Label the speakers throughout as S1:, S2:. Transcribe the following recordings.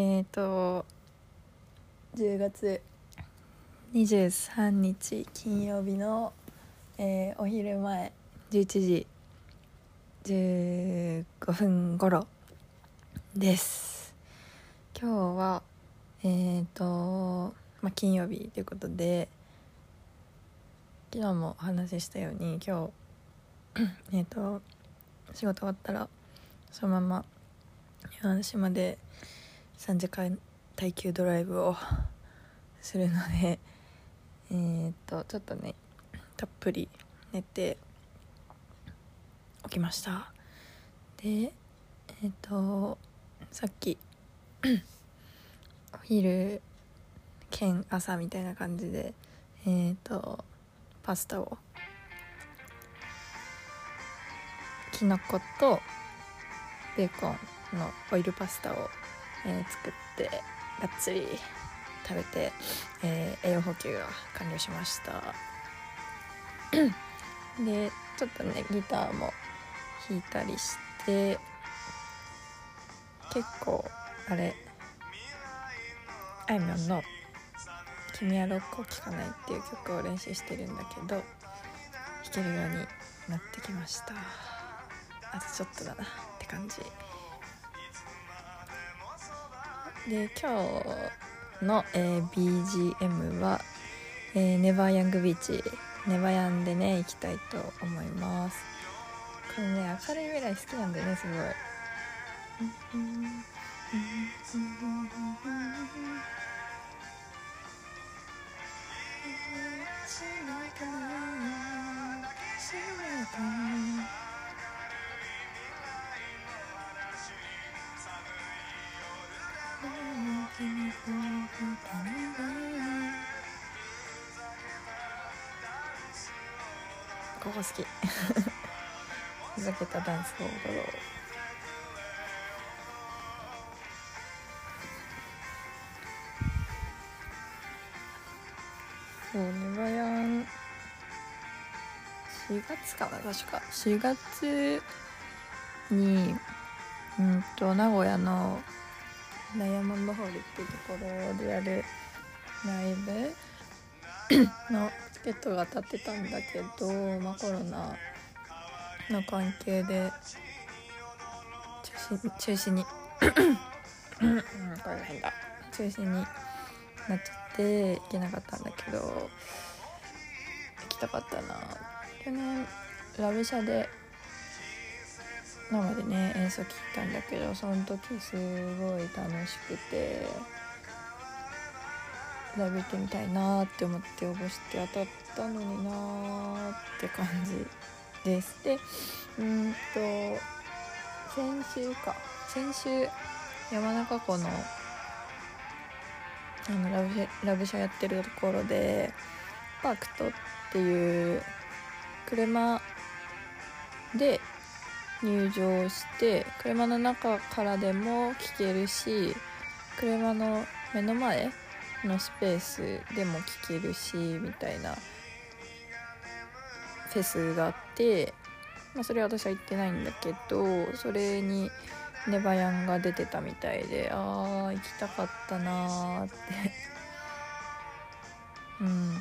S1: えっ、ー、と10月23日金曜日の、えー、お昼前11時15分頃です。今日はえっ、ー、と、まあ、金曜日ということで昨日もお話ししたように今日えっと仕事終わったらそのまま山梨まで3時間耐久ドライブをするので え、っとちょっとねたっぷり寝て起きました。でえ、っとさっき お昼兼朝みたいな感じでえ、っとパスタをきのことベーコンのオイルパスタを、えー、作ってがっつり食べて、えー、栄養補給が完了しました。でちょっとねギターも弾いたりして結構あれあいみょんの「君はロックを聴かない」っていう曲を練習してるんだけど弾けるようになってきました。あとちょっとだなって感じ。で今日の、えー、BGM は、えー、ネバーヤングビーチネバヤンでね行きたいと思います。このね明るい未来好きなんだよねすごい。こ好き。ふざけたダンスを踊ろう。そうネバヤン4月かな確か。4月にうんと名古屋のダイヤモンドホールっていうところでやるライブ。のチケットが当たってたんだけど、まあ、コロナの関係で中止中止に。うん、これ変だ。中止になっちゃって行けなかったんだけど行きたかったな。去年ラブシャで生でね演奏聴いたんだけどその時すごい楽しくて。ライブ行ってみたいなって思って応募して当たったのになーって感じです。でうんと先週か。先週山中湖のあのラブシャラブシャやってるところでパークトっていう車で入場して車の中からでも聴けるし車の目の前のスペースでも聴けるしみたいなフェスがあって、まあ、それは私は行ってないんだけどそれにネバヤンが出てたみたいでああ行きたかったなーって。うん。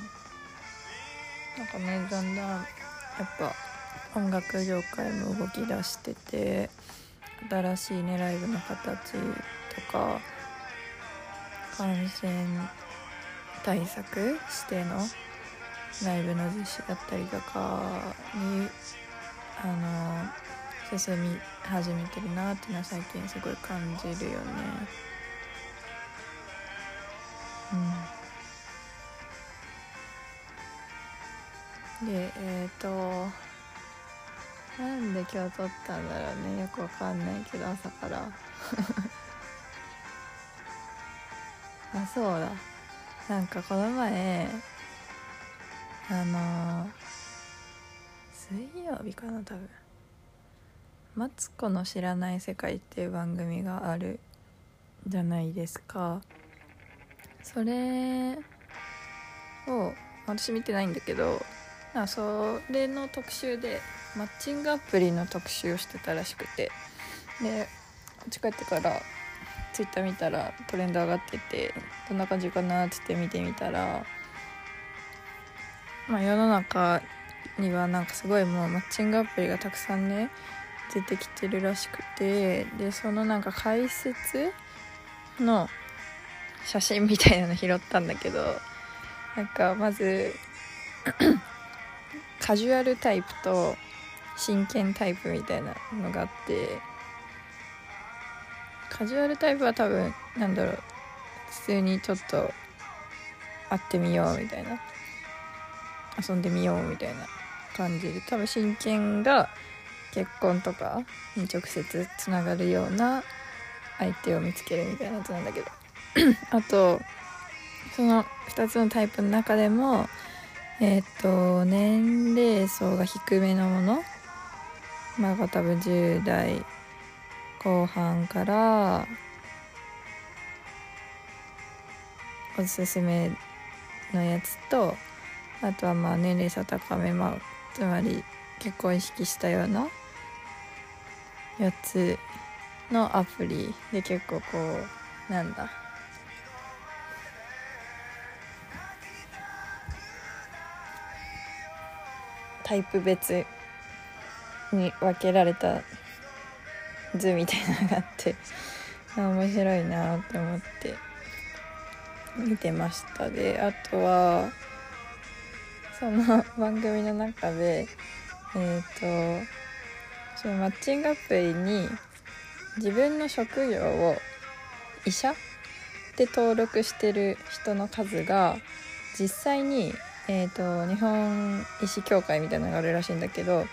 S1: なんかねだんだんやっぱ音楽業界も動き出してて新しいねライブの形とか感染対策してのライブの実施だったりとかにあの進み始めてるなっていうのは最近すごい感じるよね。うん、でえっ、ー、となんで今日撮ったんだろうね。よくわかんないけど朝から。あそうだ。なんかこの前あの水曜日かな多分「マツコの知らない世界」っていう番組があるじゃないですか。それを私見てないんだけどそれの特集でマッチングアプリの特集をしてたらしくて。でこっち帰ってからツイッター見たらトレンド上がっててどんな感じかなっつって見てみたらまあ世の中にはなんかすごいもうマッチングアプリがたくさんね出てきてるらしくてでそのなんか解説の写真みたいなの拾ったんだけどなんかまず カジュアルタイプと真剣タイプみたいなのがあってカジュアルタイプは多分なんだろう普通にちょっと会ってみようみたいな。遊んでみようみたいな感じで。多分真剣が結婚とかに直接つながるような相手を見つけるみたいなやつなんだけど。あとその2つのタイプの中でもえっ、ー、と年齢層が低めのもの。まあ多分10代後半からおすすめのやつとあとはまあ年齢差高め、まあ、つまり結婚意識したようなやつのアプリで結構こうなんだタイプ別に分けられた図みたいなのがあって面白いなって思って見てました。であとはその 番組の中でえっ、ー、とそのマッチングアプリに自分の職業を医者で登録してる人の数が実際に、えーと、日本医師協会みたいなのがあるらしいんだけど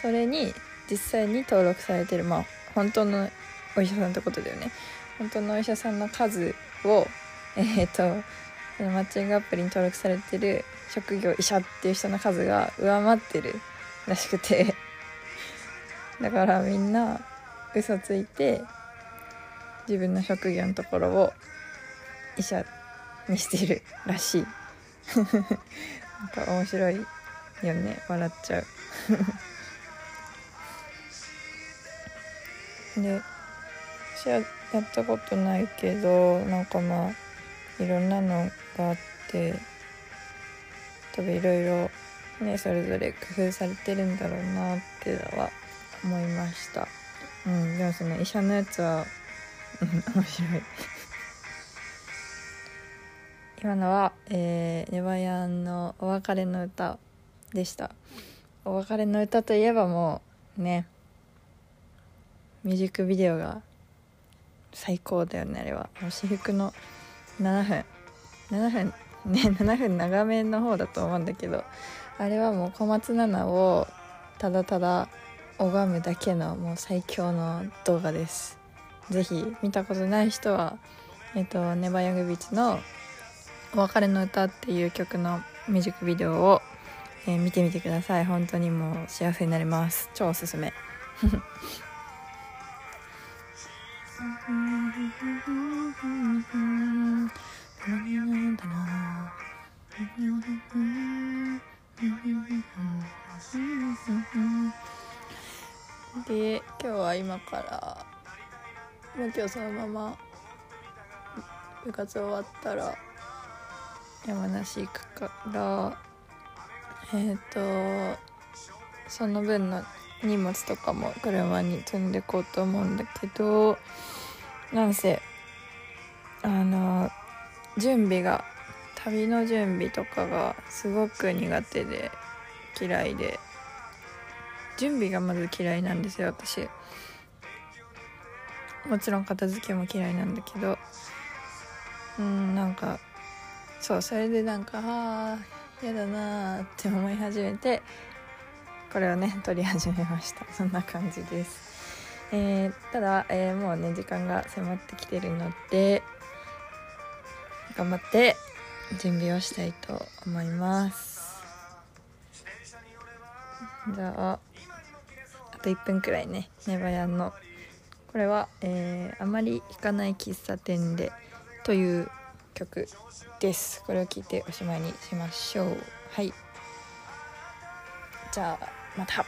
S1: それに実際に登録されてるまあ本当のお医者さんってことだよね。本当のお医者さんの数をえっ、ー、とそのマッチングアプリに登録されてる職業医者っていう人の数が上回ってるらしくて。だからみんな嘘ついて自分の職業のところを医者にしてるらしい。なんか面白いよね。笑っちゃう。で私はやったことないけどなんかまあいろんなのがあって多分いろいろねそれぞれ工夫されてるんだろうなっては思いました。うんでもその医者のやつは面白い。今のは、えー、ネバヤンのお別れの歌でした。お別れの歌といえばもうねミュージックビデオが最高だよねあれは。私服の7分。7分ね7分長めの方だと思うんだけどあれはもう小松菜奈をただただ拝むだけのもう最強の動画です。是非見たことない人はえっ、とネバーヤングビーチの「お別れの歌」っていう曲のミュージックビデオを、えー、見てみてください。本当にもう幸せになります。超おすすめ。で今日は今からもう今日そのまま部活終わったら山梨行くからえっ、ー、とその分の荷物とかも車に積んでこうと思うんだけどなんせあの準備が旅の準備とかがすごく苦手で嫌いで。準備がまず嫌いなんですよ私。もちろん片付けも嫌いなんだけど。うんなんかそうそれでなんかああ嫌だなーって思い始めてこれをね撮り始めました。そんな感じです、えー、ただ、えー、もうね時間が迫ってきてるので頑張って準備をしたいと思います。じゃああと1分くらいねネバヤンの。これは、えー、あまり弾かない喫茶店でという曲です。これを聴いておしまいにしましょう。はい。じゃあまた